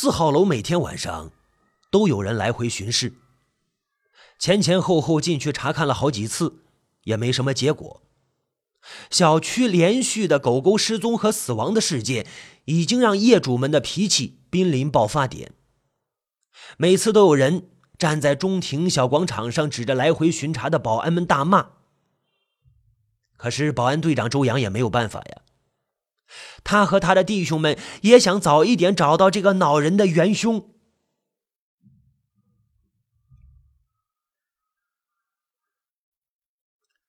四号楼每天晚上都有人来回巡视，前前后后进去查看了好几次，也没什么结果。小区连续的狗狗失踪和死亡的事件，已经让业主们的脾气濒临爆发点。每次都有人站在中庭小广场上，指着来回巡查的保安们大骂。可是保安队长周阳也没有办法呀。他和他的弟兄们也想早一点找到这个恼人的元凶。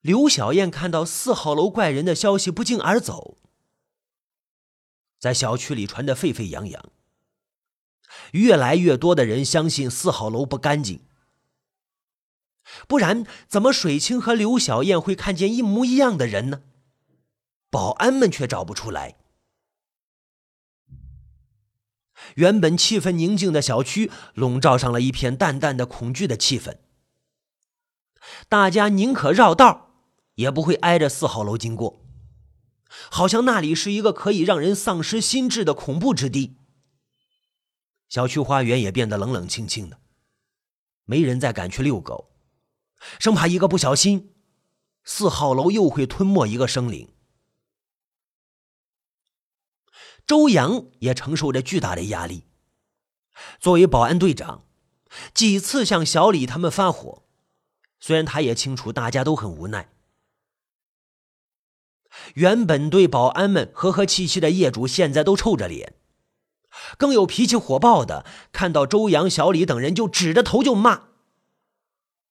刘小燕看到四号楼怪人的消息不胫而走，在小区里传得沸沸扬扬。越来越多的人相信四号楼不干净，不然怎么水清和刘小燕会看见一模一样的人呢？保安们却找不出来。原本气氛宁静的小区，笼罩上了一片淡淡的恐惧的气氛。大家宁可绕道，也不会挨着四号楼经过，好像那里是一个可以让人丧失心智的恐怖之地。小区花园也变得冷冷清清的，没人再敢去遛狗，生怕一个不小心，四号楼又会吞没一个生灵。周阳也承受着巨大的压力。作为保安队长，几次向小李他们发火，虽然他也清楚大家都很无奈。原本对保安们和和气气的业主，现在都臭着脸，更有脾气火爆的，看到周阳、小李等人就指着头就骂：“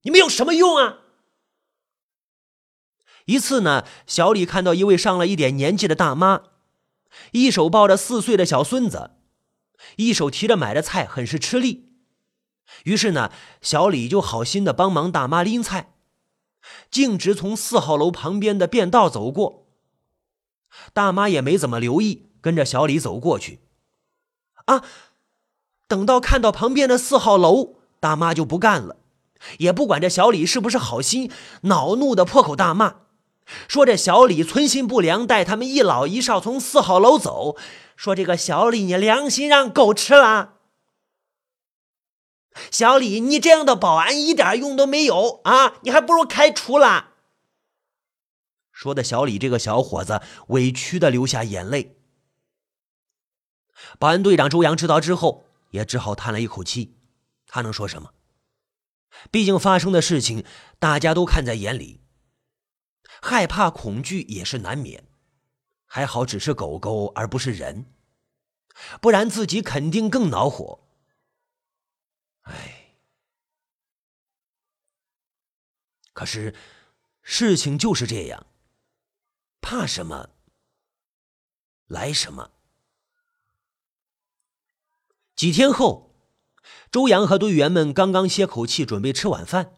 你们有什么用啊？”一次呢，小李看到一位上了一点年纪的大妈。一手抱着四岁的小孙子，一手提着买的菜，很是吃力。于是呢，小李就好心的帮忙大妈拎菜，径直从四号楼旁边的便道走过。大妈也没怎么留意，跟着小李走过去。啊，等到看到旁边的四号楼，大妈就不干了，也不管这小李是不是好心，恼怒的破口大骂。说这小李存心不良，带他们一老一少从四号楼走。说这个小李，你良心让狗吃了。小李，你这样的保安一点用都没有啊！你还不如开除了。说的小李这个小伙子委屈的流下眼泪。保安队长周阳知道之后，也只好叹了一口气。他能说什么？毕竟发生的事情，大家都看在眼里。害怕、恐惧也是难免，还好只是狗狗而不是人，不然自己肯定更恼火。哎，可是事情就是这样，怕什么来什么。几天后，周阳和队员们刚刚歇口气，准备吃晚饭，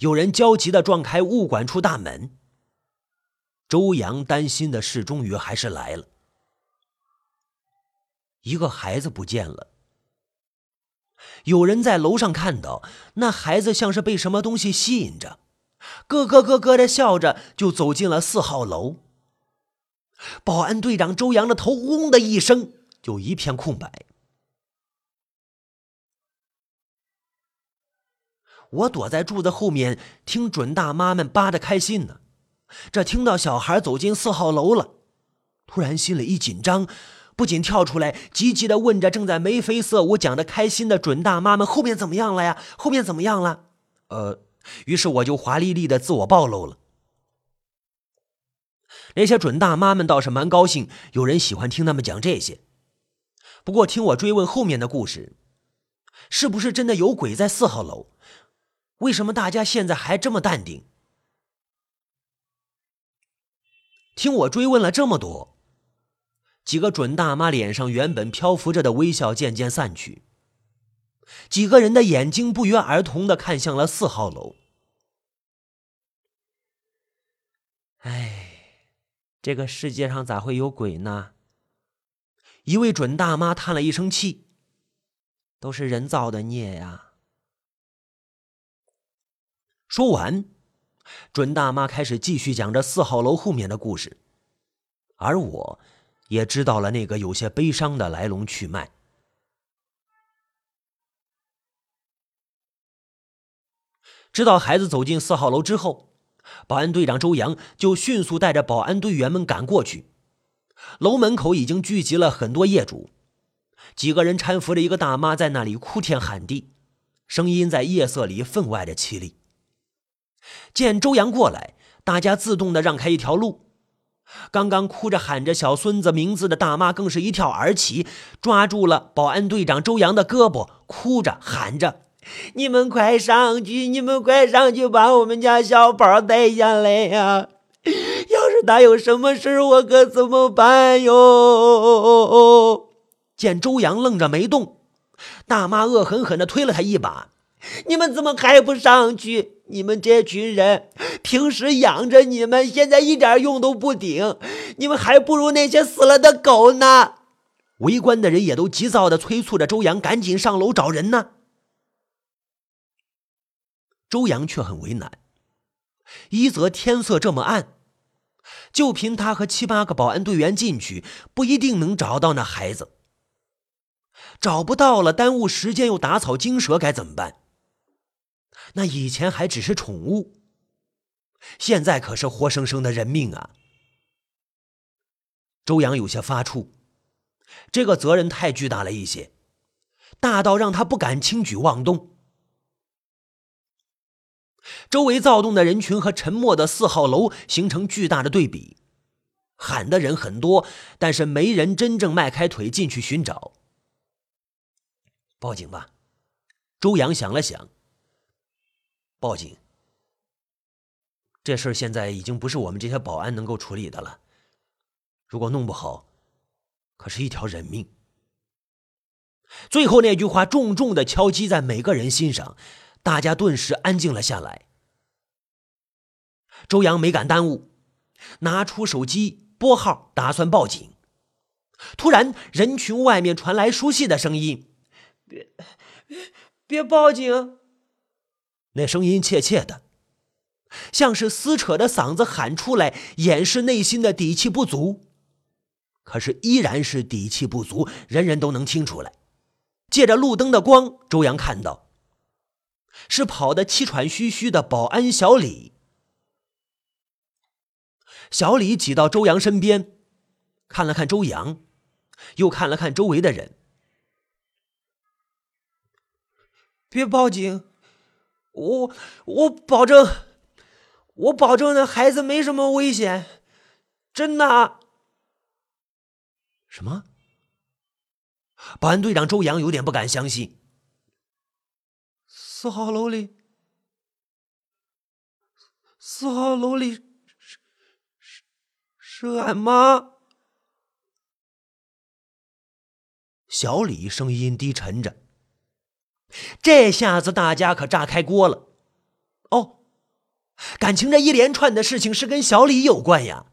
有人焦急的撞开物管处大门。周阳担心的事终于还是来了，一个孩子不见了。有人在楼上看到那孩子像是被什么东西吸引着，咯咯咯咯的笑着就走进了四号楼。保安队长周阳的头“嗡”的一声就一片空白。我躲在柱子后面听准大妈们扒的开心呢。这听到小孩走进四号楼了，突然心里一紧张，不仅跳出来，急急的问着正在眉飞色舞、讲的开心的准大妈们：“后面怎么样了呀？后面怎么样了？”呃，于是我就华丽丽的自我暴露了。那些准大妈们倒是蛮高兴，有人喜欢听他们讲这些。不过听我追问后面的故事，是不是真的有鬼在四号楼？为什么大家现在还这么淡定？听我追问了这么多，几个准大妈脸上原本漂浮着的微笑渐渐散去，几个人的眼睛不约而同的看向了四号楼。哎，这个世界上咋会有鬼呢？一位准大妈叹了一声气：“都是人造的孽呀。”说完。准大妈开始继续讲着四号楼后面的故事。而我也知道了那个有些悲伤的来龙去脉。知道孩子走进四号楼之后保安队长周阳就迅速带着保安队员们赶过去。楼门口已经聚集了很多业主几个人搀扶着一个大妈在那里哭天喊地声音在夜色里分外的凄厉。见周阳过来，大家自动的让开一条路。刚刚哭着喊着小孙子名字的大妈更是一跳而起，抓住了保安队长周阳的胳膊，哭着喊着。你们快上去！你们快上去，把我们家小宝带下来呀！要是他有什么事，我可怎么办哟？见周阳愣着没动，大妈恶狠狠地推了他一把：“你们怎么还不上去？你们这群人，平时养着你们，现在一点用都不顶，你们还不如那些死了的狗呢！”围观的人也都急躁的催促着周阳赶紧上楼找人呢。周阳却很为难，一则天色这么暗，就凭他和七八个保安队员进去，不一定能找到那孩子。找不到了，耽误时间又打草惊蛇，该怎么办？那以前还只是宠物，现在可是活生生的人命啊！周阳有些发怵，这个责任太巨大了一些，大到让他不敢轻举妄动。周围躁动的人群和沉默的四号楼形成巨大的对比，喊的人很多，但是没人真正迈开腿进去寻找。报警吧，周阳想了想。报警，这事儿现在已经不是我们这些保安能够处理的了。如果弄不好，可是一条人命。最后那句话重重的敲击在每个人心上。大家顿时安静了下来。周阳没敢耽误，拿出手机拨号，打算报警。突然，人群外面传来熟悉的声音：“别，别报警！”那声音怯怯的，像是撕扯着嗓子喊出来，掩饰内心的底气不足。可是依然是底气不足，人人都能听出来。借着路灯的光，周阳看到。是跑得气喘吁吁的保安小李。小李挤到周阳身边，看了看周阳，又看了看周围的人。别报警，我我保证，我保证那孩子没什么危险，真的。什么？保安队长周阳有点不敢相信。四号楼里，四号楼里是是是俺妈。小李声音低沉着，这下子大家可炸开锅了。哦，感情这一连串的事情是跟小李有关呀。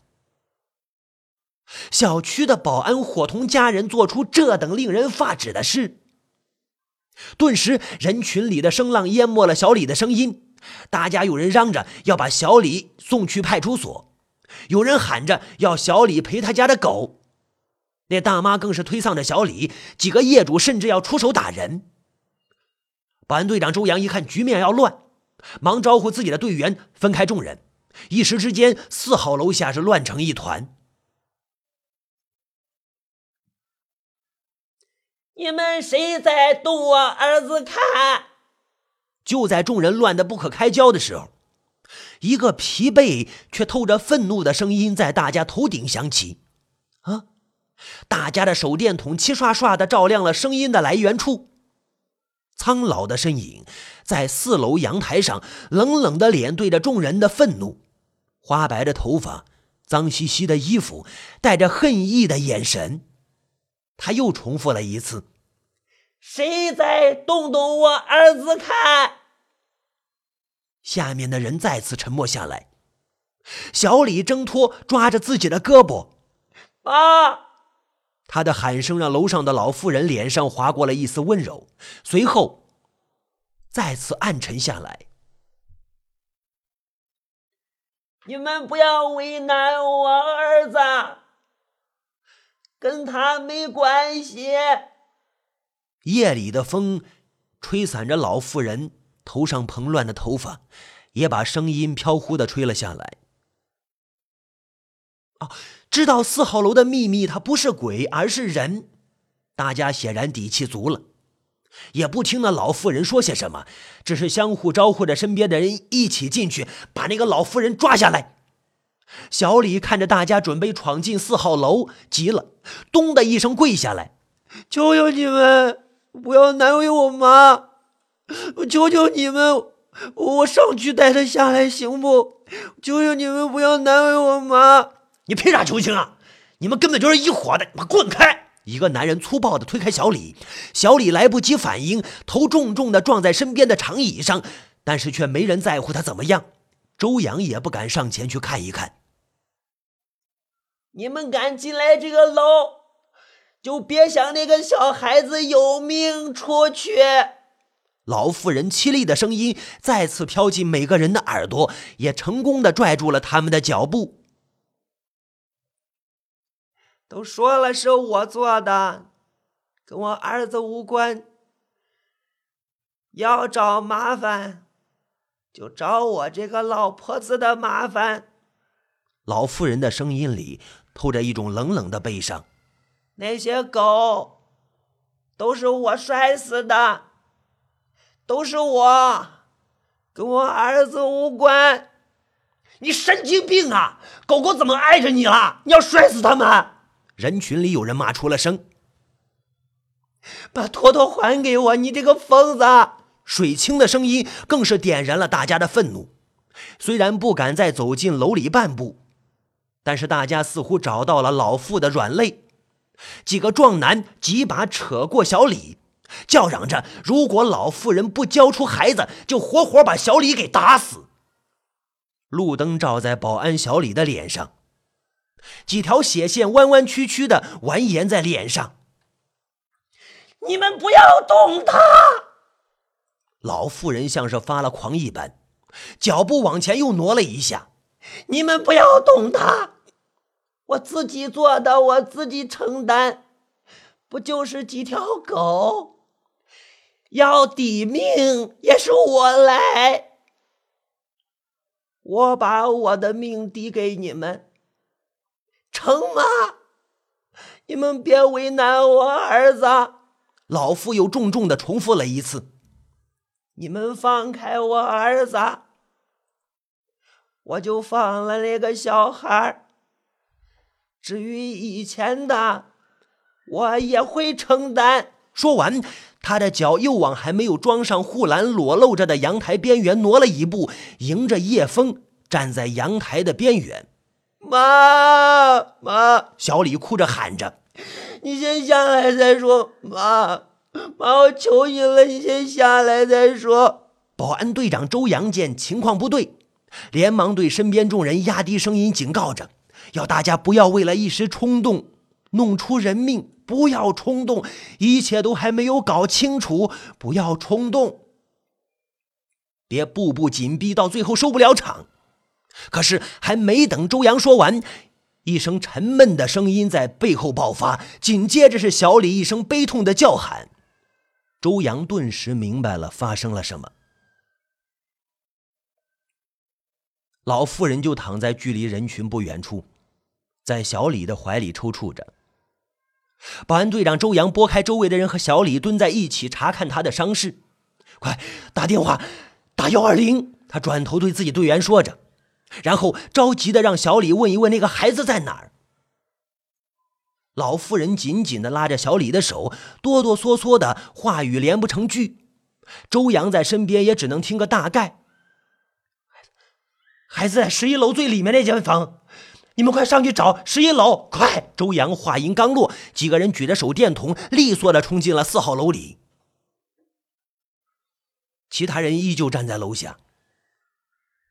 小区的保安伙同家人做出这等令人发指的事。顿时，人群里的声浪淹没了小李的声音。大家有人嚷着要把小李送去派出所，有人喊着要小李赔他家的狗。那大妈更是推搡着小李，几个业主甚至要出手打人。保安队长周阳一看局面要乱，忙招呼自己的队员分开众人。一时之间，四号楼下是乱成一团。你们谁在动我儿子？看！就在众人乱得不可开交的时候，一个疲惫却透着愤怒的声音在大家头顶响起：“啊！”大家的手电筒齐刷刷的照亮了声音的来源处。苍老的身影在四楼阳台上，冷冷的脸对着众人的愤怒，花白的头发，脏兮兮的衣服，带着恨意的眼神。他又重复了一次：“谁在动动我儿子？看！”下面的人再次沉默下来。小李挣脱，抓着自己的胳膊：“爸！”他的喊声让楼上的老妇人脸上划过了一丝温柔，随后再次暗沉下来。你们不要为难我儿子。跟他没关系。夜里的风吹散着老妇人头上蓬乱的头发也把声音飘忽的吹了下来。啊，知道四号楼的秘密，他不是鬼，而是人，大家显然底气足了，也不听那老妇人说些什么，只是相互招呼着身边的人一起进去，把那个老妇人抓下来。小李看着大家准备闯进四号楼，急了，咚的一声跪下来：“求求你们，不要难为我妈！我求求你们，我上去带她下来，行不？求求你们，不要难为我妈！你凭啥求情啊？你们根本就是一伙的！你们滚开！”一个男人粗暴地推开小李，小李来不及反应，头重重地撞在身边的长椅上，但是却没人在乎他怎么样。周阳也不敢上前去看一看。你们敢进来这个楼，就别想那个小孩子有命出去。老妇人凄厉的声音再次飘进每个人的耳朵，也成功的拽住了他们的脚步。都说了是我做的，跟我儿子无关。要找麻烦，就找我这个老婆子的麻烦。老妇人的声音里。透着一种冷冷的悲伤。那些狗都是我摔死的，都是我，跟我儿子无关。你神经病啊！狗狗怎么碍着你了？你要摔死他们！人群里有人骂出了声。把坨坨还给我！你这个疯子！水清的声音更是点燃了大家的愤怒。虽然不敢再走进楼里半步。但是大家似乎找到了老妇的软肋，几个壮男几把扯过小李，叫嚷着：“如果老妇人不交出孩子，就活活把小李给打死。”路灯照在保安小李的脸上，几条血线弯弯曲曲的蜿蜒在脸上。你们不要动他！老妇人像是发了狂一般，脚步往前又挪了一下。你们不要动他。我自己做的，我自己承担，不就是几条狗？要抵命也是我来，我把我的命抵给你们，成吗？你们别为难我儿子。老夫又重重的重复了一次：“你们放开我儿子，我就放了那个小孩。”至于以前的，我也会承担。说完，他的脚又往还没有装上护栏、裸露着的阳台边缘挪了一步，迎着夜风站在阳台的边缘。妈妈，小李哭着喊着：“你先下来再说，妈妈，我求你了，你先下来再说。”保安队长周阳见情况不对，连忙对身边众人压低声音警告着。要大家不要为了一时冲动弄出人命，不要冲动，一切都还没有搞清楚，不要冲动，别步步紧逼，到最后收不了场。可是还没等周阳说完，一声沉闷的声音在背后爆发，紧接着是小李一声悲痛的叫喊。周阳顿时明白了发生了什么，老妇人就躺在距离人群不远处。在小李的怀里抽搐着。保安队长周阳拨开周围的人，和小李蹲在一起查看他的伤势。快打电话，打幺二零！他转头对自己队员说着，然后着急的让小李问一问那个孩子在哪儿。老妇人紧紧的拉着小李的手，哆哆嗦嗦的话语连不成句。周阳在身边也只能听个大概。孩子，在十一楼最里面那间房。你们快上去找十一楼！快！周阳话音刚落，几个人举着手电筒，利索的冲进了四号楼里。其他人依旧站在楼下，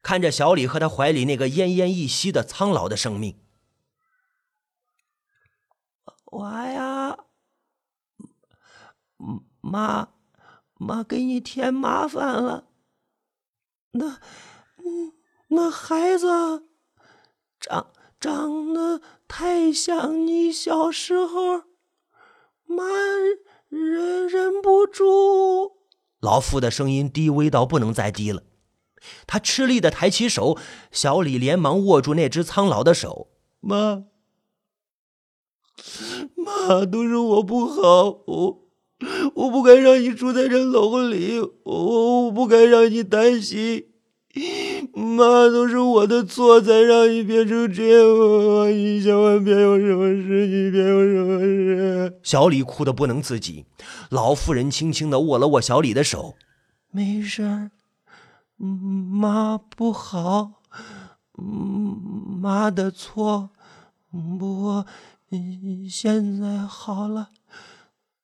看着小李和他怀里那个奄奄一息的苍老的生命。我呀，妈，妈给你添麻烦了。那，那孩子长。长得太像你小时候，妈忍忍不住。老妇的声音低微到不能再低了。他吃力的抬起手，小李连忙握住那只苍老的手。妈，妈，都是我不好，我我不该让你住在这楼里，我我不该让你担心。妈，都是我的错，才让你变成这样。你千万别有什么事，你别有什么事。小李哭得不能自己，老妇人轻轻的握了握小李的手，没事儿，妈不好，妈的错。不过现在好了，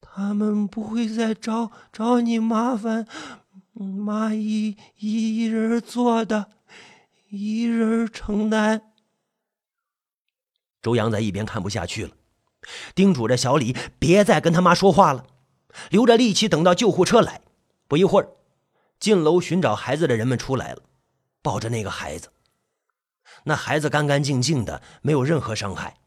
他们不会再找找你麻烦。妈一一人做的，一人承担。周阳在一边看不下去了，叮嘱着小李别再跟他妈说话了，留着力气等到救护车来。不一会儿，进楼寻找孩子的人们出来了，抱着那个孩子。那孩子干干净净的，没有任何伤害。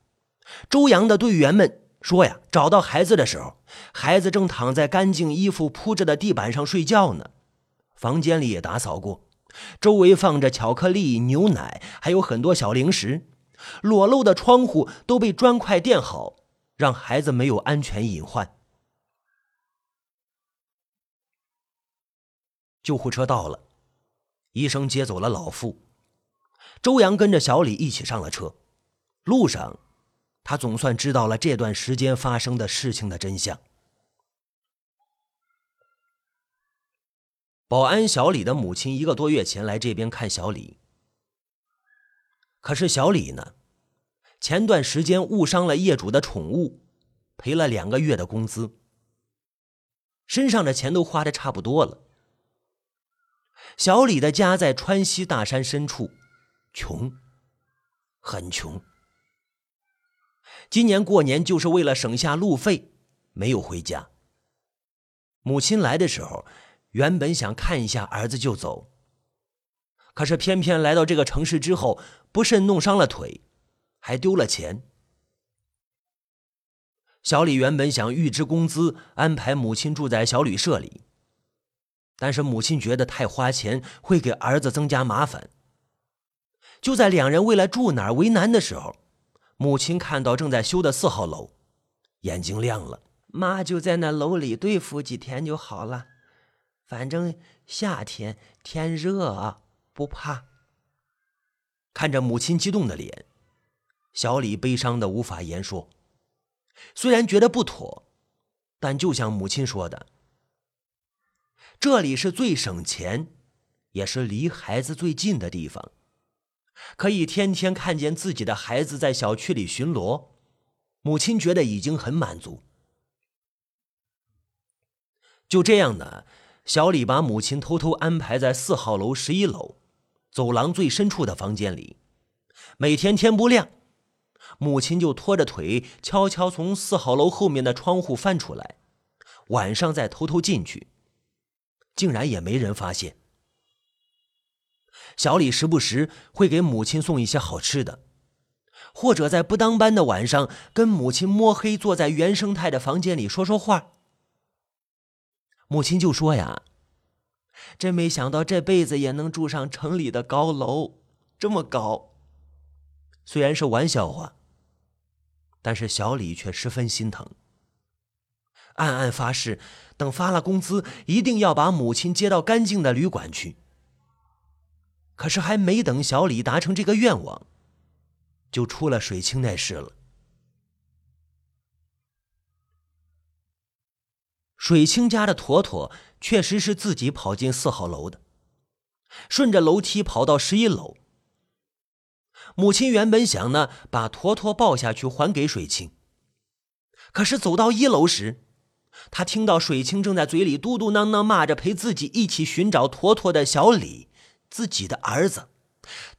周阳的队员们说呀，找到孩子的时候，孩子正躺在干净衣服铺着的地板上睡觉呢。房间里也打扫过，周围放着巧克力、牛奶，还有很多小零食。裸露的窗户都被砖块垫好，让孩子没有安全隐患。救护车到了，医生接走了老妇，周阳跟着小李一起上了车。路上，他总算知道了这段时间发生的事情的真相。保安小李的母亲一个多月前来这边看小李，可是小李呢，前段时间误伤了业主的宠物，赔了两个月的工资，身上的钱都花的差不多了。小李的家在川西大山深处，穷，很穷。今年过年就是为了省下路费，没有回家。母亲来的时候。原本想看一下儿子就走，可是偏偏来到这个城市之后，不慎弄伤了腿，还丢了钱。小李原本想预支工资，安排母亲住在小旅社里，但是母亲觉得太花钱，会给儿子增加麻烦。就在两人为了住哪儿为难的时候，母亲看到正在修的四号楼，眼睛亮了。妈就在那楼里对付几天就好了。反正夏天天热啊，不怕。看着母亲激动的脸，小李悲伤的无法言说。虽然觉得不妥，但就像母亲说的，这里是最省钱，也是离孩子最近的地方，可以天天看见自己的孩子在小区里巡逻，母亲觉得已经很满足。就这样呢。小李把母亲偷偷安排在四号楼十一楼走廊最深处的房间里，每天天不亮，母亲就拖着腿悄悄从四号楼后面的窗户翻出来，晚上再偷偷进去，竟然也没人发现。小李时不时会给母亲送一些好吃的，或者在不当班的晚上跟母亲摸黑坐在原生态的房间里说说话。母亲就说呀：“真没想到这辈子也能住上城里的高楼，这么高。”虽然是玩笑话，但是小李却十分心疼，暗暗发誓，等发了工资，一定要把母亲接到干净的旅馆去。可是还没等小李达成这个愿望，就出了水清那事了。水清家的坨坨确实是自己跑进四号楼的，顺着楼梯跑到十一楼。母亲原本想呢把坨坨抱下去还给水清，可是走到一楼时，他听到水清正在嘴里嘟嘟囔囔骂着陪自己一起寻找坨坨的小李，自己的儿子。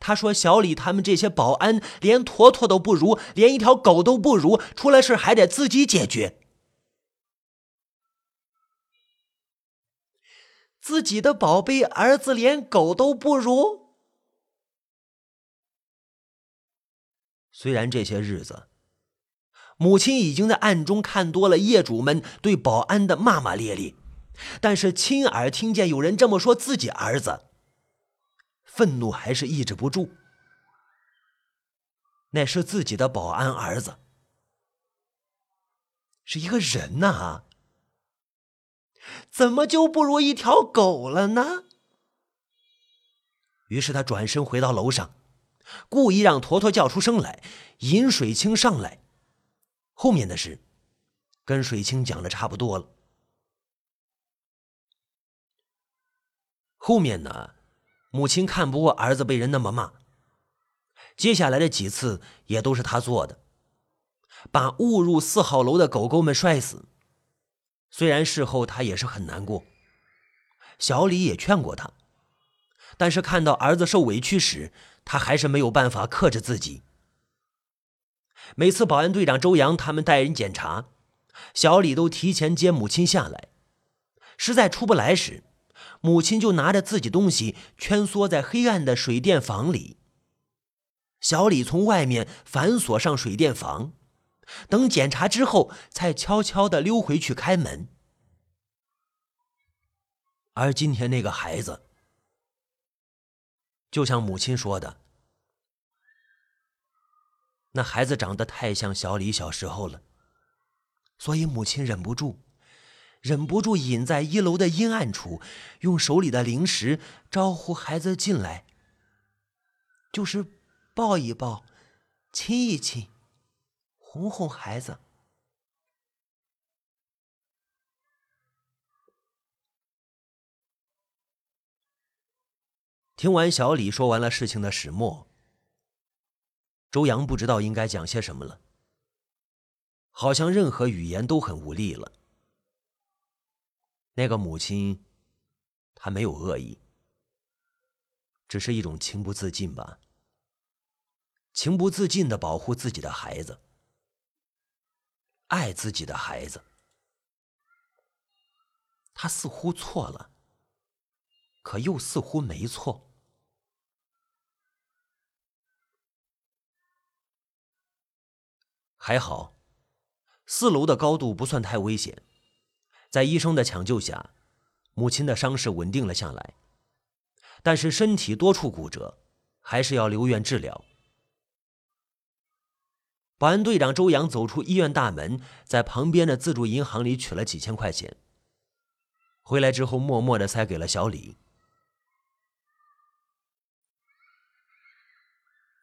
他说：“小李他们这些保安连坨坨都不如，连一条狗都不如，出了事还得自己解决。”自己的宝贝儿子连狗都不如。虽然这些日子，母亲已经在暗中看多了业主们对保安的骂骂咧咧，但是亲耳听见有人这么说自己儿子，愤怒还是抑制不住。那是自己的保安儿子，是一个人呐，怎么就不如一条狗了呢？于是他转身回到楼上，故意让坨坨叫出声来，饮水清上来。后面的事，跟水清讲的差不多了。后面呢，母亲看不过儿子被人那么骂。接下来的几次也都是他做的，把误入四号楼的狗狗们摔死。虽然事后他也是很难过，小李也劝过他，但是看到儿子受委屈时，他还是没有办法克制自己。每次保安队长周阳他们带人检查，小李都提前接母亲下来，实在出不来时，母亲就拿着自己东西蜷缩在黑暗的水电房里。小李从外面反锁上水电房，等检查之后，才悄悄的溜回去开门。而今天那个孩子，就像母亲说的，那孩子长得太像小李小时候了，所以母亲忍不住，忍不住隐在一楼的阴暗处，用手里的零食招呼孩子进来，就是。抱一抱，亲一亲，哄哄孩子。听完小李说完了事情的始末，周阳不知道应该讲些什么了，好像任何语言都很无力了。那个母亲，她没有恶意，只是一种情不自禁吧。情不自禁的保护自己的孩子，爱自己的孩子，他似乎错了，可又似乎没错。还好，四楼的高度不算太危险，在医生的抢救下，母亲的伤势稳定了下来，但是身体多处骨折，还是要留院治疗。保安队长周阳走出医院大门，在旁边的自助银行里取了几千块钱。回来之后，默默的塞给了小李：“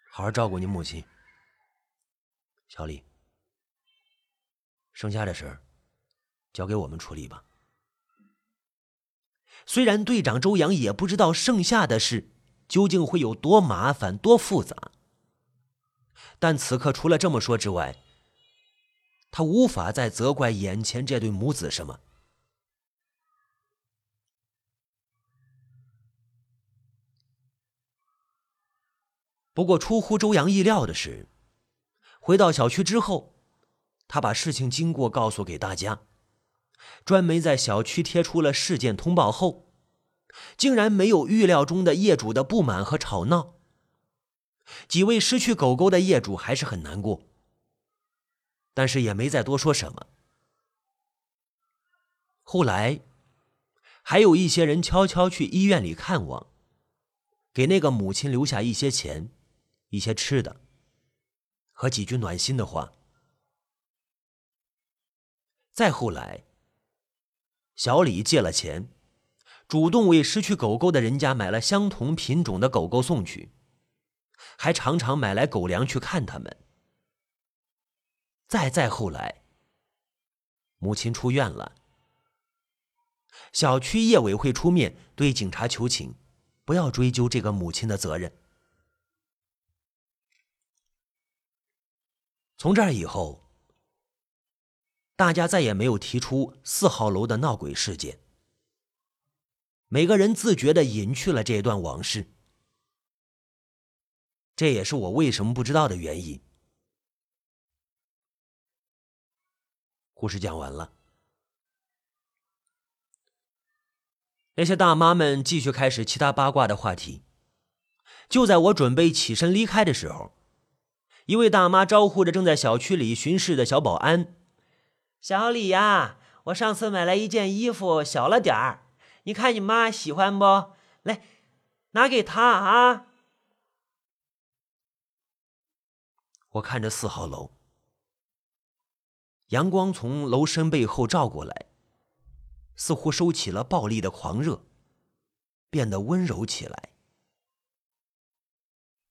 好好照顾你母亲，小李。剩下的事儿，交给我们处理吧。”虽然队长周阳也不知道剩下的事究竟会有多麻烦、多复杂。但此刻，除了这么说之外，他无法再责怪眼前这对母子什么。不过，出乎周阳意料的是，回到小区之后，他把事情经过告诉给大家，专门在小区贴出了事件通报后，竟然没有预料中的业主的不满和吵闹。几位失去狗狗的业主还是很难过，但是也没再多说什么。后来，还有一些人悄悄去医院里看望，给那个母亲留下一些钱、一些吃的和几句暖心的话。再后来，小李借了钱，主动为失去狗狗的人家买了相同品种的狗狗送去。还常常买来狗粮去看他们。再再后来，母亲出院了，小区业委会出面对警察求情，不要追究这个母亲的责任。从这儿以后，大家再也没有提出四号楼的闹鬼事件，每个人自觉的隐去了这段往事。这也是我为什么不知道的原因。故事讲完了，那些大妈们继续开始其他八卦的话题。就在我准备起身离开的时候，一位大妈招呼着正在小区里巡视的小保安：“小李呀，我上次买来一件衣服，小了点儿，你看你妈喜欢不？来，拿给她啊！我看着四号楼，阳光从楼身背后照过来，似乎收起了暴力的狂热，变得温柔起来。